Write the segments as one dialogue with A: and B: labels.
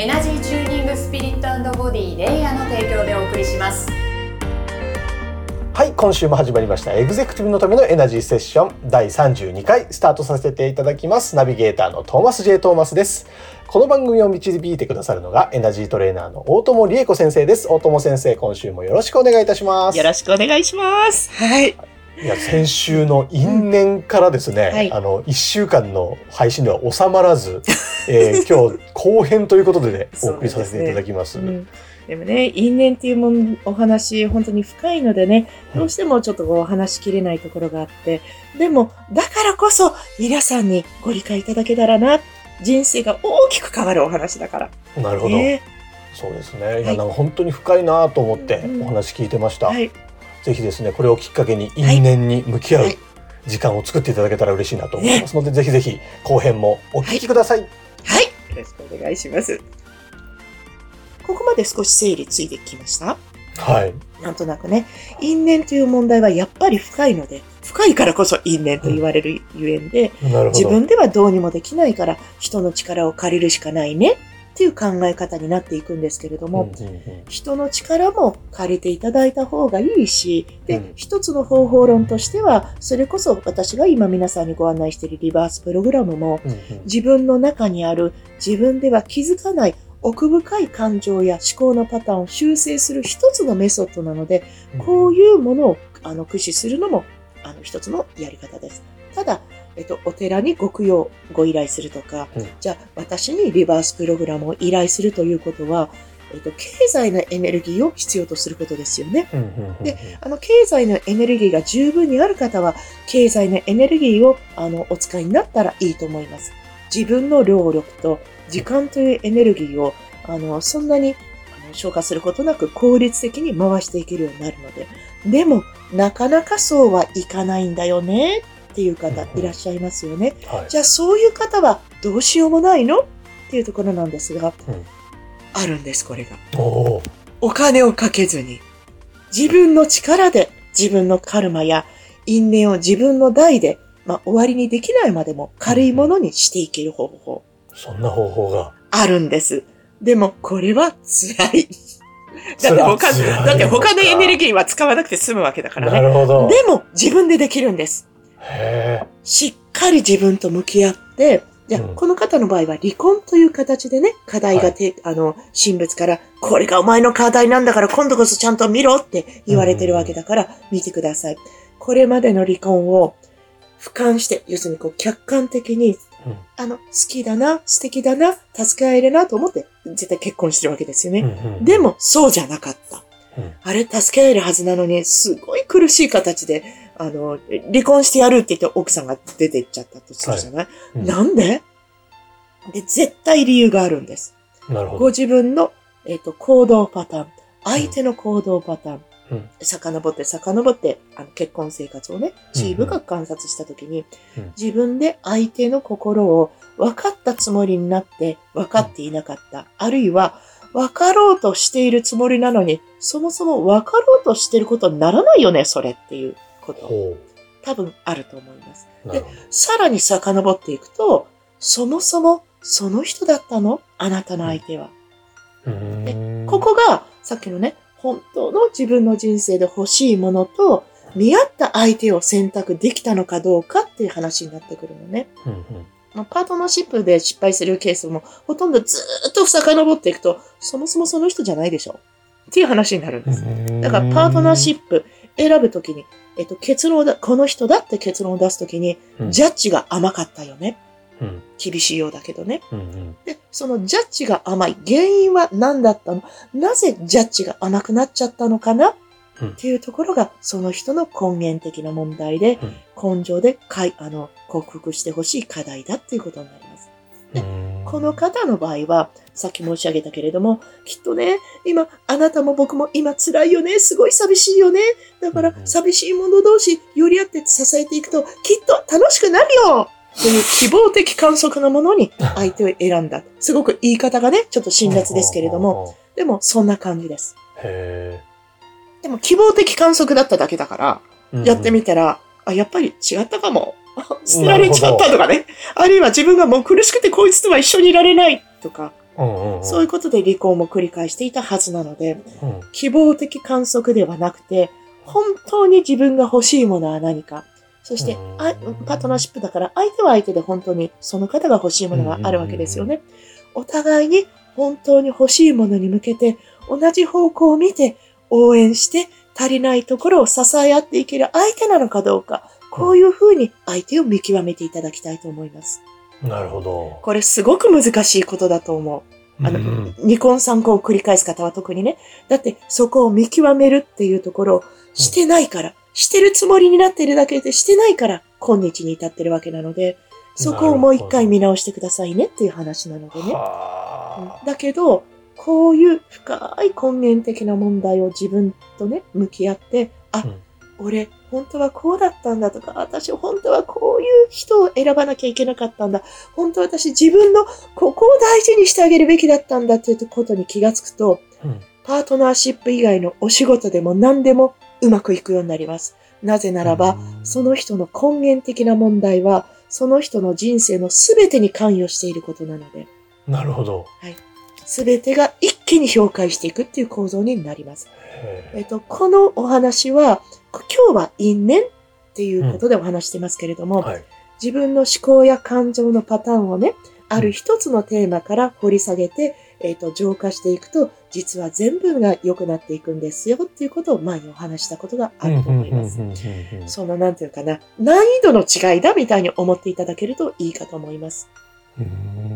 A: エナジーチューニングスピリットボディレイヤーの提供でお送りします。
B: はい今週も始まりました。エグゼクティブのためのエナジーセッション。第32回スタートさせていただきます。ナビゲーターのトーマス J トーマスです。この番組を導いてくださるのがエナジートレーナーの大友理恵子先生です。大友先生今週もよろしくお願いいたします。
C: よろしくお願いします。はい
B: いや先週の因縁からですね、うんはい、あの1週間の配信では収まらず、えー、今日後編ということで、ね、お送りさせていただきます。
C: ででもね、因縁っていうもんお話、本当に深いのでね、どうしてもちょっとこう話しきれないところがあって、でも、だからこそ皆さんにご理解いただけたらな、人生が大きく変わるお話だから。
B: なるほど。えー、そうですね。いや、なんか本当に深いなと思ってお話聞いてました。はいぜひですねこれをきっかけに因縁に向き合う時間を作っていただけたら嬉しいなと思いますので、ぜひぜひ後編もお聞きください。
C: はい、よろしくお願いします。ここまで少し整理ついてきました？
B: はい。
C: なんとなくね、因縁という問題はやっぱり深いので、深いからこそ因縁と言われるゆえんで、うん、自分ではどうにもできないから人の力を借りるしかないねっていう考え方になっていくんですけれども、人の力も借りていただいた方がいいし、で、うん、一つの方法論としては、それこそ私が今皆さんにご案内しているリバースプログラムも、自分の中にある自分では気づかない奥深い感情や思考のパターンを修正する一つのメソッドなので、こういうものをあの駆使するのもあの一つのやり方です。ただ、えっと、お寺にご供養、ご依頼するとか、うん、じゃあ私にリバースプログラムを依頼するということは、えっと、経済のエネルギーを必要とすることですよね。で、あの、経済のエネルギーが十分にある方は、経済のエネルギーを、あの、お使いになったらいいと思います。自分の労力と時間というエネルギーを、あの、そんなにあの消化することなく効率的に回していけるようになるので。でも、なかなかそうはいかないんだよねっていう方いらっしゃいますよね。はい、じゃあそういう方はどうしようもないの？っていうところなんですが、うん、あるんです、これが。おお金をかけずに、自分の力で自分のカルマや因縁を自分の代で、まあ、終わりにできないまでも軽いものにしていける方法。
B: うん、そんな方法が。
C: あるんです。でも、これは辛い。だって他、だって他のエネルギーは使わなくて済むわけだからね。なるほど。でも、自分でできるんです。しっかり自分と向き合って、じゃあ、うん、この方の場合は離婚という形でね、課題がて、はい、あの、神仏から、これがお前の課題なんだから今度こそちゃんと見ろって言われてるわけだから、見てください。これまでの離婚を俯瞰して、要するにこう客観的に、うん、あの、好きだな、素敵だな、助け合えるなと思って、絶対結婚してるわけですよね。うんうん、でも、そうじゃなかった。うん、あれ、助け合えるはずなのに、すごい苦しい形であの、離婚してやるって言って奥さんが出て行っちゃったとするじゃない、はい。うん、なんで？で、絶対理由があるんです。なるほど。ご自分の、えっ、ー、と、行動パターン、相手の行動パターン、うん、遡って遡って、あの結婚生活をね、注意深く観察したときに、うんうん、自分で相手の心を分かったつもりになって分かっていなかった。あるいは、分かろうとしているつもりなのに、そもそも分かろうとしてることにならないよね、それっていう。こと、多分あると思います。で、さらに遡っていくと、そもそもその人だったの？あなたの相手は。でここが、さっきのね、本当の自分の人生で欲しいものと、見合った相手を選択できたのかどうかっていう話になってくるのね。まあ、パートナーシップで失敗するケースもほとんどずっと遡っていくと、そもそもその人じゃないでしょ？っていう話になるんです。だからパートナーシップ選ぶときに、えっと、結論だ、この人だって結論を出すときに、うん、ジャッジが甘かったよね。うん、厳しいようだけどね、うんうん。で、そのジャッジが甘い原因は何だったの？なぜジャッジが甘くなっちゃったのかな、うん、っていうところが、その人の根源的な問題で、根性でかい、あの、克服してほしい課題だっていうことになります。で、この方の場合は、さっき申し上げたけれども、きっとね、今、あなたも僕も今辛いよね、すごい寂しいよね。だから、寂しい者同士、寄り合って支えていくと、きっと楽しくなるよという希望的観測のものに 相手を選んだ。すごく言い方がね、ちょっと辛辣ですけれども、でもそんな感じです。へでも希望的観測だっただけだから、やってみたら、あ、やっぱり違ったかも。捨てられちゃったとかね。あるいは自分がもう苦しくてこいつとは一緒にいられないとか、そういうことで離婚も繰り返していたはずなので、うん、希望的観測ではなくて、本当に自分が欲しいものは何か。そして、パートナーシップだから相手は相手で本当にその方が欲しいものがあるわけですよね。お互いに本当に欲しいものに向けて同じ方向を見て応援して足りないところを支え合っていける相手なのかどうか、こういうふうに相手を見極めていただきたいと思います。
B: なるほど。
C: これすごく難しいことだと思う。あの、うん、二婚三婚を繰り返す方は特にね。だってそこを見極めるっていうところをしてないから、うん、してるつもりになってるだけでしてないから今日に至ってるわけなので、そこをもう一回見直してくださいねっていう話なのでね。だけど、こういう深い根源的な問題を自分とね、向き合って、あ、うん俺、本当はこうだったんだとか、私、本当はこういう人を選ばなきゃいけなかったんだ。本当は私、自分のここを大事にしてあげるべきだったんだっていうことに気がつくと、うん、パートナーシップ以外のお仕事でも何でもうまくいくようになります。なぜならば、その人の根源的な問題は、その人の人生の全てに関与していることなので。
B: なるほど。
C: はい。全てが一気に評価していくっていう構造になります。えっと、このお話は、今日は因縁っていうことでお話してますけれども、うんはい、自分の思考や感情のパターンをね、ある一つのテーマから掘り下げて、えっ、ー、と、浄化していくと、実は全部が良くなっていくんですよっていうことを前にお話したことがあると思います。その、なんていうかな、難易度の違いだみたいに思っていただけるといいかと思います。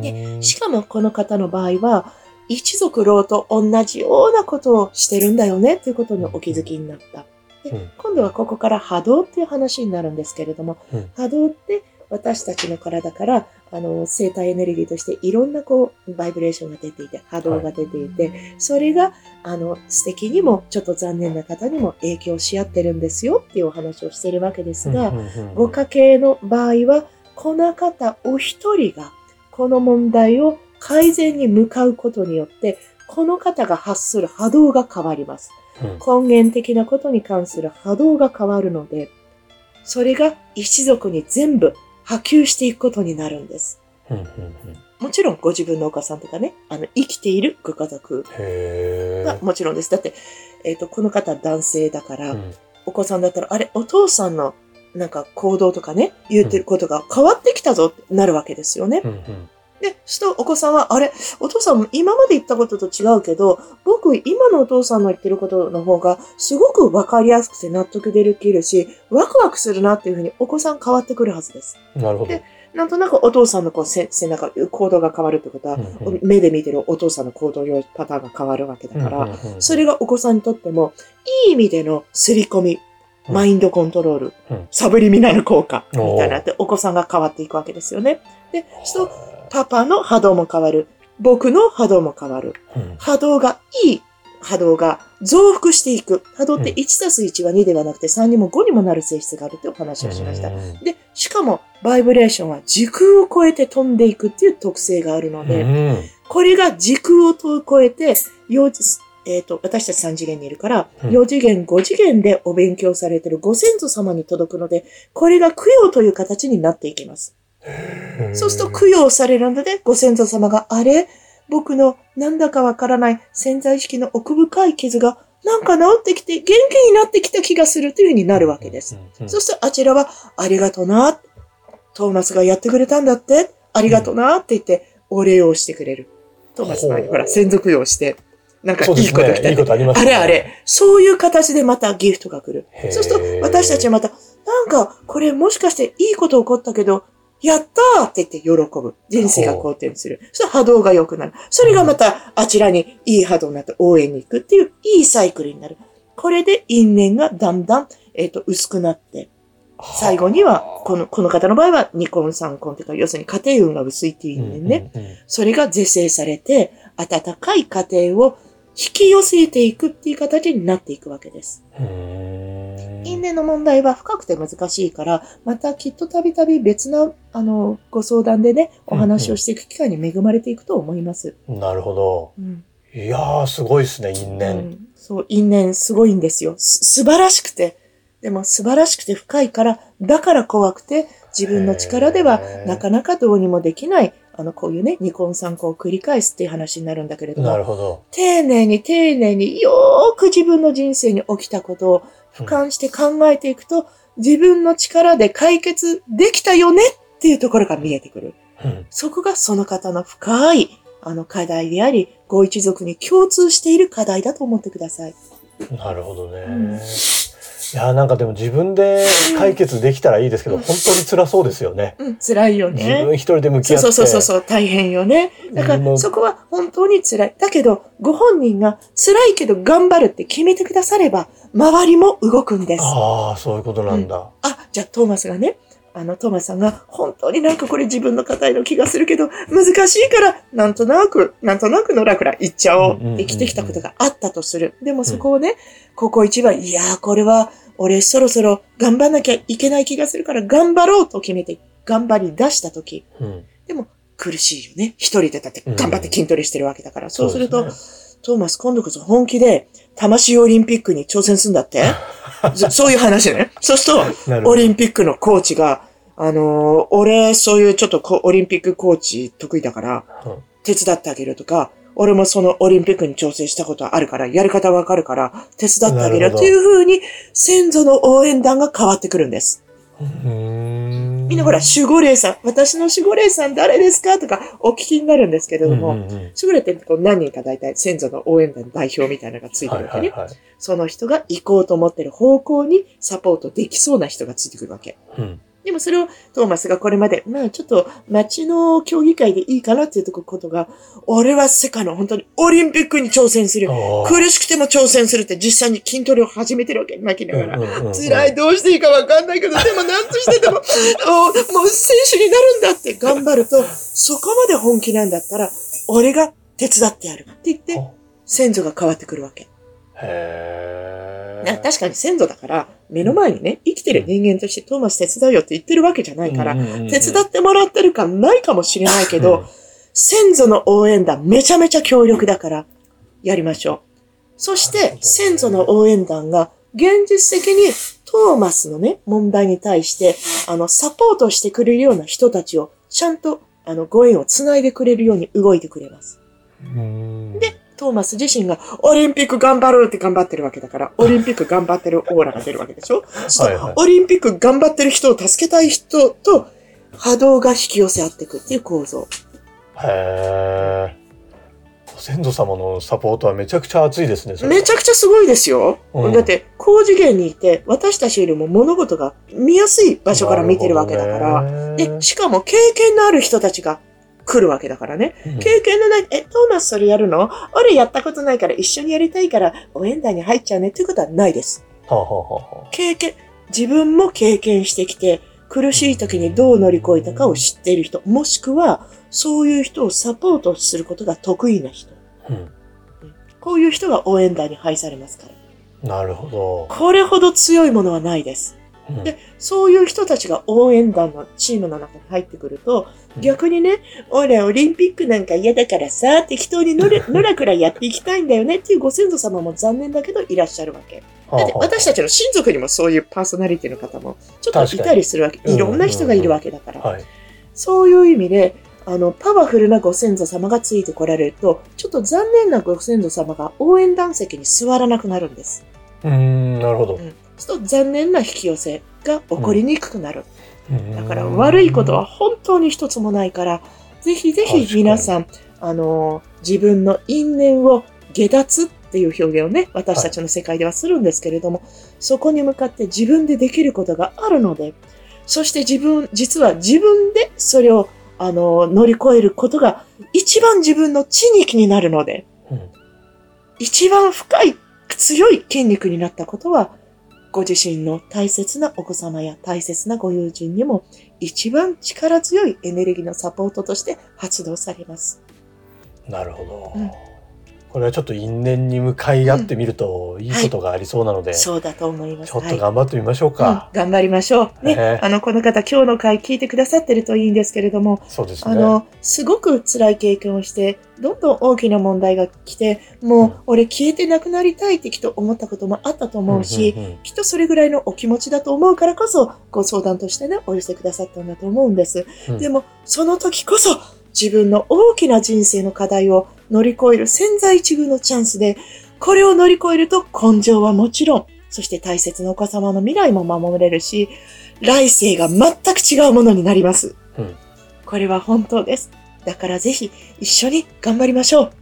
C: でしかもこの方の場合は、一族老と同じようなことをしてるんだよねっていうことにお気づきになった。で、うん、今度はここから波動っていう話になるんですけれども、うん、波動って私たちの体から、あの、生体エネルギーとしていろんなこう、バイブレーションが出ていて、波動が出ていて、はい、それが、あの、素敵にも、ちょっと残念な方にも影響し合ってるんですよっていうお話をしているわけですが、ご家系の場合は、この方お一人が、この問題を改善に向かうことによって、この方が発する波動が変わります。根源的なことに関する波動が変わるので、それが一族に全部波及していくことになるんです。もちろんご自分のお母さんとかね、あの、生きているご家族がもちろんです。だって、えっ、ー、と、この方男性だから、うん、お子さんだったら、あれ、お父さんのなんか行動とかね、言ってることが変わってきたぞってなるわけですよね。うんうんで、すとお子さんは、あれ、お父さん今まで言ったことと違うけど、僕、今のお父さんの言ってることの方が、すごくわかりやすくて納得できるし、ワクワクするなっていうふうにお子さん変わってくるはずです。
B: なるほど。
C: でなんとなくお父さんのこう背中、行動が変わるってことは、うんうん、目で見てるお父さんの行動パターンが変わるわけだから、それがお子さんにとっても、いい意味での刷り込み、マインドコントロール、うん、サブリミナル効果みたいなって、お子さんが変わっていくわけですよね。で、そうパパの波動も変わる。僕の波動も変わる。うん、波動がいい波動が増幅していく。波動って1たす1は2ではなくて3にも5にもなる性質があるってお話をしました。で、しかもバイブレーションは時空を超えて飛んでいくっていう特性があるので、これが時空を超えて、えっ、ー、と、私たち3次元にいるから、4次元、5次元でお勉強されているご先祖様に届くので、これが供養という形になっていきます。そうすると供養されるので、ご先祖様が、あれ？僕のなんだかわからない潜在意識の奥深い傷がなんか治ってきて元気になってきた気がするというふうになるわけです。そしてあちらは、ありがとな。トーマスがやってくれたんだって。ありがとなって言って、お礼をしてくれる。トーマス前にほら、専属用して、なんかいいこと来た、ね、いいことあります、ね、あれあれ。そういう形でまたギフトが来る。そうすると、私たちはまた、なんか、これもしかしていいこと起こったけど、やったーって言って喜ぶ。人生が好転する。そしたら波動が良くなる。それがまたあちらにいい波動になって応援に行くっていういいサイクルになる。これで因縁がだんだん、えっ、ー、と、薄くなって、最後には、この、この方の場合は、二婚三婚というか、要するに家庭運が薄いっていう意味でね、うんうんうん、それが是正されて、温かい家庭を引き寄せていくっていう形になっていくわけです。因縁の問題は深くて難しいから、またきっとたびたび別な、あの、ご相談でね、お話をしていく機会に恵まれていくと思います。
B: うんうん、なるほど。うん、いやー、すごいですね、因縁、うん。
C: そう、因縁すごいんですよ。す、素晴らしくて。でも素晴らしくて深いから、だから怖くて、自分の力ではなかなかどうにもできない、あの、こういうね、二婚三婚を繰り返すっていう話になるんだけれども、
B: なるほど。
C: 丁寧に丁寧によーく自分の人生に起きたことを俯瞰して考えていくと、うん、自分の力で解決できたよねっていうところが見えてくる。うん、そこがその方の深い、あの課題であり、ご一族に共通している課題だと思ってください。
B: なるほどね。うんいやなんかでも自分で解決できたらいいですけど、うん、本当に辛そうですよね。
C: うん、辛いよね。
B: 自分一人で向き合って。
C: そうそうそうそう、大変よね。だからそこは本当に辛い。だけど、ご本人が辛いけど頑張るって決めてくだされば、周りも動くんです。
B: ああ、そういうことなんだ。
C: うん、あ、じゃあトーマスがね、あの、トーマスさんが、本当になんかこれ自分の硬いの気がするけど、難しいから、なんとなく、なんとなくのらくら言っちゃおう。生きてきたことがあったとする。でもそこをね、ここ一番、いやー、これは、俺そろそろ頑張んなきゃいけない気がするから頑張ろうと決めて頑張り出したとき、うん、でも苦しいよね。一人でだって頑張って筋トレしてるわけだから。うん、そうすると、ね、トーマス今度こそ本気で魂オリンピックに挑戦するんだって？そういう話ね。そうすると、オリンピックのコーチが、あのー、俺、そういうちょっとオリンピックコーチ得意だから、手伝ってあげるとか、俺もそのオリンピックに挑戦したことあるから、やり方わかるから、手伝ってあげるっていう風に、先祖の応援団が変わってくるんです。みんなほら、守護霊さん、私の守護霊さん誰ですかとかお聞きになるんですけれども、うんうんうん、守護霊ってこう何人か大体先祖の応援団代表みたいなのがついてるわけね、はいはいはい。その人が行こうと思ってる方向にサポートできそうな人がついてくるわけ。うんでもそれをトーマスがこれまで、まあちょっと街の競技会でいいかなっていうとことが、俺は世界の本当にオリンピックに挑戦する。苦しくても挑戦するって実際に筋トレを始めてるわけ。泣きながら。辛い、どうしていいかわかんないけど、でも何としてでも、もう選手になるんだって頑張ると、そこまで本気なんだったら、俺が手伝ってやるって言って、先祖が変わってくるわけ。へー。確かに先祖だから、目の前にね、生きてる人間としてトーマス手伝うよって言ってるわけじゃないから、手伝ってもらってるかないかもしれないけど、先祖の応援団めちゃめちゃ強力だから、やりましょう。そして、先祖の応援団が現実的にトーマスのね、問題に対して、あの、サポートしてくれるような人たちを、ちゃんと、あの、ご縁をつないでくれるように動いてくれます。で、トーマス自身がオリンピック頑張るって頑張ってるわけだから、オリンピック頑張ってるオーラが出るわけでしょ？はいはい、オリンピック頑張ってる人を助けたい人と波動が引き寄せ合っていくっていう構造。へ
B: ー。ご先祖様のサポートはめちゃくちゃ熱いですね。
C: めちゃくちゃすごいですよ。うん、だって、高次元にいて、私たちよりも物事が見やすい場所から見てるわけだから、で、しかも経験のある人たちが来るわけだからね。うん、経験のない、え、トーマスそれやるの？俺やったことないから一緒にやりたいから応援団に入っちゃうねっていうことはないです。はあはあ、経験、自分も経験してきて、苦しい時にどう乗り越えたかを知っている人、もしくは、そういう人をサポートすることが得意な人。うん、こういう人が応援団に配されますか
B: ら。なるほど。
C: これほど強いものはないです。で、そういう人たちが応援団のチームの中に入ってくると、逆にね、俺オリンピックなんか嫌だからさ、適当にのれ、のらくらやっていきたいんだよねっていうご先祖様も残念だけどいらっしゃるわけ。だって私たちの親族にもそういうパーソナリティの方もちょっといたりするわけ。いろんな人がいるわけだから。そういう意味で、あの、パワフルなご先祖様がついてこられると、ちょっと残念なご先祖様が応援団席に座らなくなるんです。
B: うん、なるほど。
C: うんそうすると残念な引き寄せが起こりにくくなる。うん、だから悪いことは本当に一つもないから、ぜひぜひ皆さん、あの、自分の因縁を下脱っていう表現をね、私たちの世界ではするんですけれども、はい、そこに向かって自分でできることがあるので、そして自分、実は自分でそれを、あの、乗り越えることが一番自分の血肉になるので、うん、一番深い、強い筋肉になったことは、ご自身の大切なお子様や大切なご友人にも一番力強いエネルギーのサポートとして発動されます。
B: なるほど。うんこれはちょっと因縁に向かい合ってみるといいことがありそうなので、うんはい、
C: そうだと思います。
B: ちょっと頑張ってみましょうか。は
C: いうん、頑張りましょう。ね、えー、あの、この方今日の回聞いてくださってるといいんですけれども、
B: そうですね。
C: あの、すごく辛い経験をして、どんどん大きな問題が来て、もう、俺消えてなくなりたいってきっと思ったこともあったと思うし、きっとそれぐらいのお気持ちだと思うからこそ、ご相談としてね、お寄せくださったんだと思うんです。うん、でも、その時こそ、自分の大きな人生の課題を乗り越える潜在一遇のチャンスで、これを乗り越えると根性はもちろん、そして大切なお子様の未来も守れるし、来世が全く違うものになります。うん、これは本当です。だからぜひ一緒に頑張りましょう。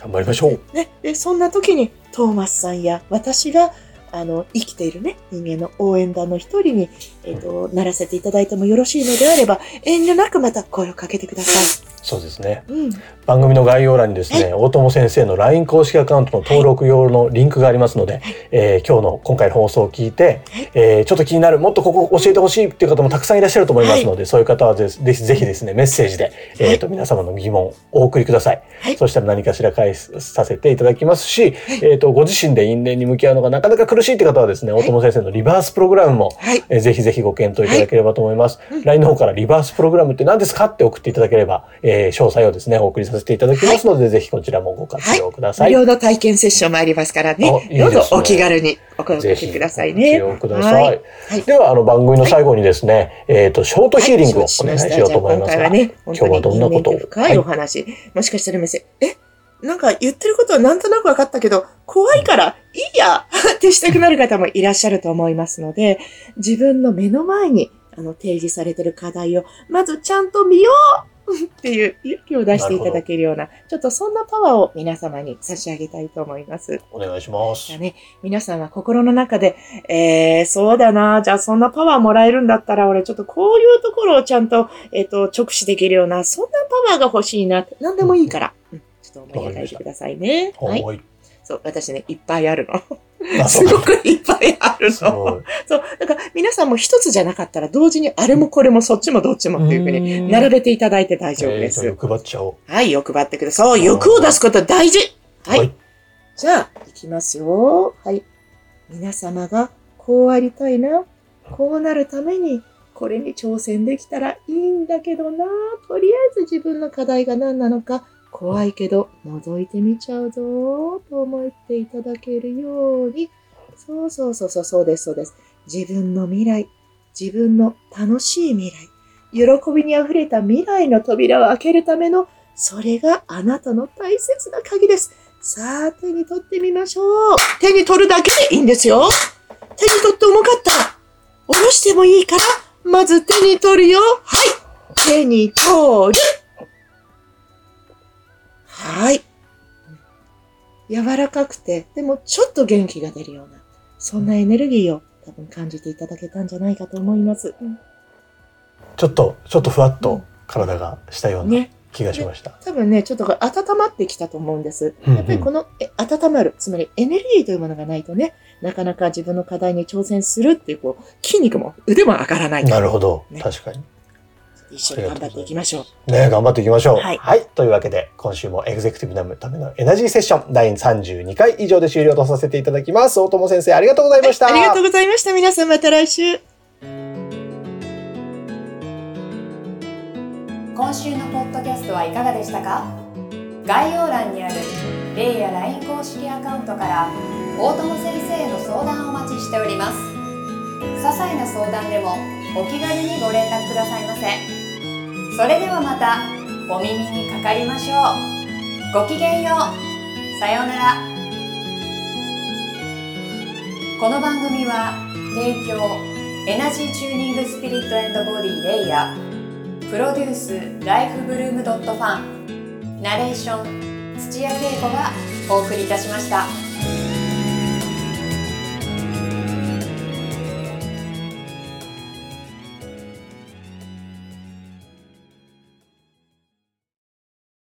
B: 頑張りましょう。
C: ね。で、そんな時にトーマスさんや私があの、生きているね、人間の応援団の一人に、えっ、ー、と、ならせていただいてもよろしいのであれば、遠慮なくまた声をかけてください。
B: そうですね、うん、番組の概要欄にですね、大友先生の LINE 公式アカウントの登録用のリンクがありますので、はい、えー、今日の今回の放送を聞いて、はい、えー、ちょっと気になるもっとここ教えてほしいっていう方もたくさんいらっしゃると思いますので、はい、そういう方はぜひぜひですねメッセージで、えーと、皆様の疑問をお送りください、そしたら何かしら返させていただきますし、えーと、ご自身で因縁に向き合うのがなかなか苦しいって方はですね、大友先生のリバースプログラムも、はい、えー、ぜひぜひご検討いただければと思います、LINE の方からリバースプログラムって何ですかって送っていただければ、えー、詳細をですねお送りさせていただきますので、はい、ぜひこちらもご活用ください。
C: 無料の体験セッションもありますからね。いいね。どうぞお気軽にお声掛けくださいね。
B: ご活用ください。はい、では、あの番組の最後にですね、えっ、と、ショートヒーリングをお願いしようと思いますが、今回はね、今日はどんなことを？
C: 深いお話、もしかしたら見せ、え？なんか言ってることはなんとなく分かったけど、怖いからいいや ってしたくなる方もいらっしゃると思いますので、自分の目の前にあの提示されてる課題をまずちゃんと見ようっていう勇気を出していただけるような、ちょっとそんなパワーを皆様に差し上げたいと思います。
B: お願いします。
C: ね、皆さんは心の中で、えー、そうだな、じゃあそんなパワーもらえるんだったら、俺ちょっとこういうところをちゃんと、えっ、ー、と、直視できるような、そんなパワーが欲しいな、何でもいいから、うん、ちょっと思い描いてくださいね。
B: はい。
C: そう、私ね、いっぱいあるの。すごくいっぱいあるの。そう。だから皆さんも一つじゃなかったら同時にあれもこれもそっちもどっちもっていうふうに並べていただいて大丈夫です。
B: 欲張っちゃおう。
C: はい、欲張ってください。そう、欲を出すこと大事はい。はい、じゃあ、いきますよ。はい。皆様がこうありたいな。こうなるためにこれに挑戦できたらいいんだけどな。とりあえず自分の課題が何なのか怖いけど覗いてみちゃうぞと思っていただけるように、そうそうそうそうそうです、そうです。自分の未来、自分の楽しい未来、喜びに溢れた未来の扉を開けるための、それがあなたの大切な鍵です。さあ、手に取ってみましょう。手に取るだけでいいんですよ。手に取って重かった、下ろしてもいいから、まず手に取るよ。はい。手に取る。はい。柔らかくて、でもちょっと元気が出るような、そんなエネルギーを多分感じていただけたんじゃないかと思います。うん、
B: ちょっと、ちょっとふわっと体がしたような気がしました。ね、
C: 多分ね、ちょっと温まってきたと思うんです。やっぱりこのえ温まる、つまりエネルギーというものがないとね、なかなか自分の課題に挑戦するっていう、こう、筋肉も腕も上がらない。
B: なるほど。ね、確かに。
C: 一緒に頑張っていきましょ
B: う。ね頑張っていきましょう。はい、はい。というわけで、今週もエグゼクティブなためのエナジーセッション第32回以上で終了とさせていただきます。大友先生、ありがとうございました、は
C: い、ありがとうございました。皆さんまた来週。
A: 今週のポッドキャストはいかがでしたか？概要欄にあるレイや LINE 公式アカウントから大友先生への相談をお待ちしております。些細な相談でもお気軽にご連絡くださいませ。それではまたお耳にかかりましょう。ごきげんよう。さようなら。この番組は提供エナジーチューニングスピリットボディレイヤー。プロデュースライフブルームドットファン。ナレーション土屋恵子がお送りいたしました。